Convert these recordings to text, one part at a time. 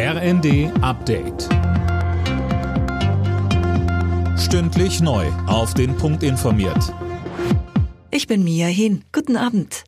RND Update. Stündlich neu. Auf den Punkt informiert. Ich bin Mia Hin. Guten Abend.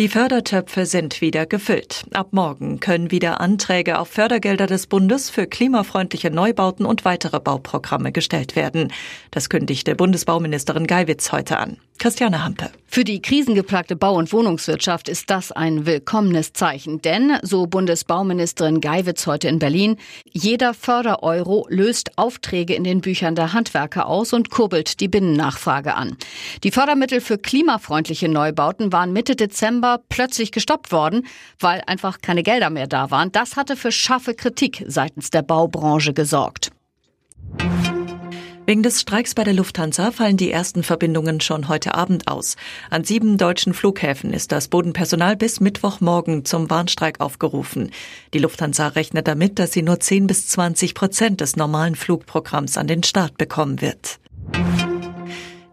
Die Fördertöpfe sind wieder gefüllt. Ab morgen können wieder Anträge auf Fördergelder des Bundes für klimafreundliche Neubauten und weitere Bauprogramme gestellt werden. Das kündigte Bundesbauministerin Geiwitz heute an. Christiane Hampe. Für die krisengeplagte Bau- und Wohnungswirtschaft ist das ein willkommenes Zeichen. Denn, so Bundesbauministerin Geiwitz heute in Berlin, jeder Fördereuro löst Aufträge in den Büchern der Handwerker aus und kurbelt die Binnennachfrage an. Die Fördermittel für klimafreundliche Neubauten waren Mitte Dezember plötzlich gestoppt worden, weil einfach keine Gelder mehr da waren. Das hatte für scharfe Kritik seitens der Baubranche gesorgt. Wegen des Streiks bei der Lufthansa fallen die ersten Verbindungen schon heute Abend aus. An sieben deutschen Flughäfen ist das Bodenpersonal bis Mittwochmorgen zum Warnstreik aufgerufen. Die Lufthansa rechnet damit, dass sie nur 10 bis 20 Prozent des normalen Flugprogramms an den Start bekommen wird.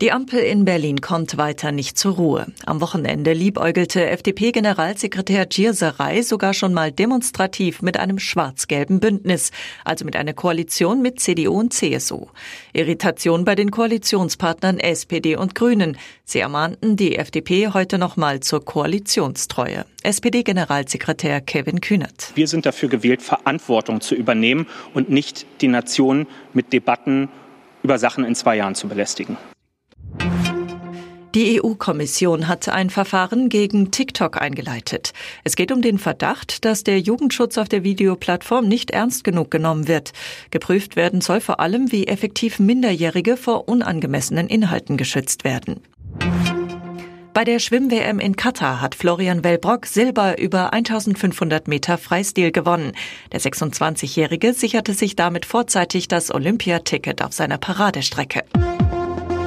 Die Ampel in Berlin kommt weiter nicht zur Ruhe. Am Wochenende liebäugelte FDP-Generalsekretär Gierserei sogar schon mal demonstrativ mit einem schwarz-gelben Bündnis, also mit einer Koalition mit CDU und CSU. Irritation bei den Koalitionspartnern SPD und Grünen. Sie ermahnten die FDP heute nochmal zur Koalitionstreue. SPD-Generalsekretär Kevin Kühnert. Wir sind dafür gewählt, Verantwortung zu übernehmen und nicht die Nation mit Debatten über Sachen in zwei Jahren zu belästigen. Die EU-Kommission hat ein Verfahren gegen TikTok eingeleitet. Es geht um den Verdacht, dass der Jugendschutz auf der Videoplattform nicht ernst genug genommen wird. Geprüft werden soll vor allem, wie effektiv Minderjährige vor unangemessenen Inhalten geschützt werden. Bei der Schwimm-WM in Katar hat Florian Wellbrock Silber über 1500 Meter Freistil gewonnen. Der 26-Jährige sicherte sich damit vorzeitig das Olympiaticket auf seiner Paradestrecke.